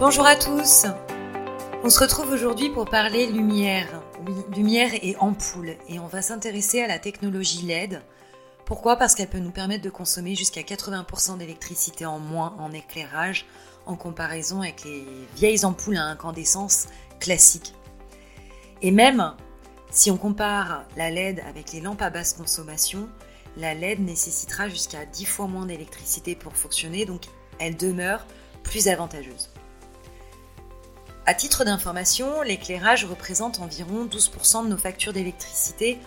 Bonjour à tous On se retrouve aujourd'hui pour parler lumière, lumière et ampoule, et on va s'intéresser à la technologie LED. Pourquoi? Parce qu'elle peut nous permettre de consommer jusqu'à 80% d'électricité en moins en éclairage en comparaison avec les vieilles ampoules à incandescence classiques. Et même si on compare la LED avec les lampes à basse consommation, la LED nécessitera jusqu'à 10 fois moins d'électricité pour fonctionner, donc elle demeure plus avantageuse. À titre d'information, l'éclairage représente environ 12% de nos factures d'électricité,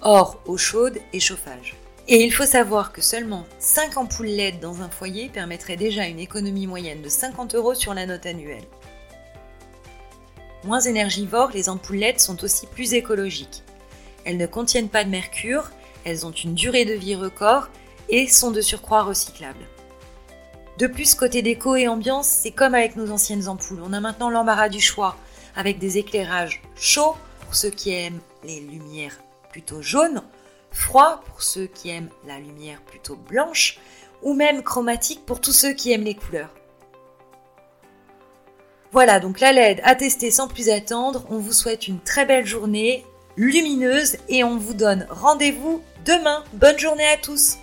hors eau chaude et chauffage. Et il faut savoir que seulement 5 ampoules LED dans un foyer permettraient déjà une économie moyenne de 50 euros sur la note annuelle. Moins énergivores, les ampoules LED sont aussi plus écologiques. Elles ne contiennent pas de mercure, elles ont une durée de vie record et sont de surcroît recyclables. De plus, côté déco et ambiance, c'est comme avec nos anciennes ampoules. On a maintenant l'embarras du choix, avec des éclairages chauds pour ceux qui aiment les lumières plutôt jaunes, froids pour ceux qui aiment la lumière plutôt blanche, ou même chromatique pour tous ceux qui aiment les couleurs. Voilà, donc la LED à tester sans plus attendre. On vous souhaite une très belle journée lumineuse et on vous donne rendez-vous demain. Bonne journée à tous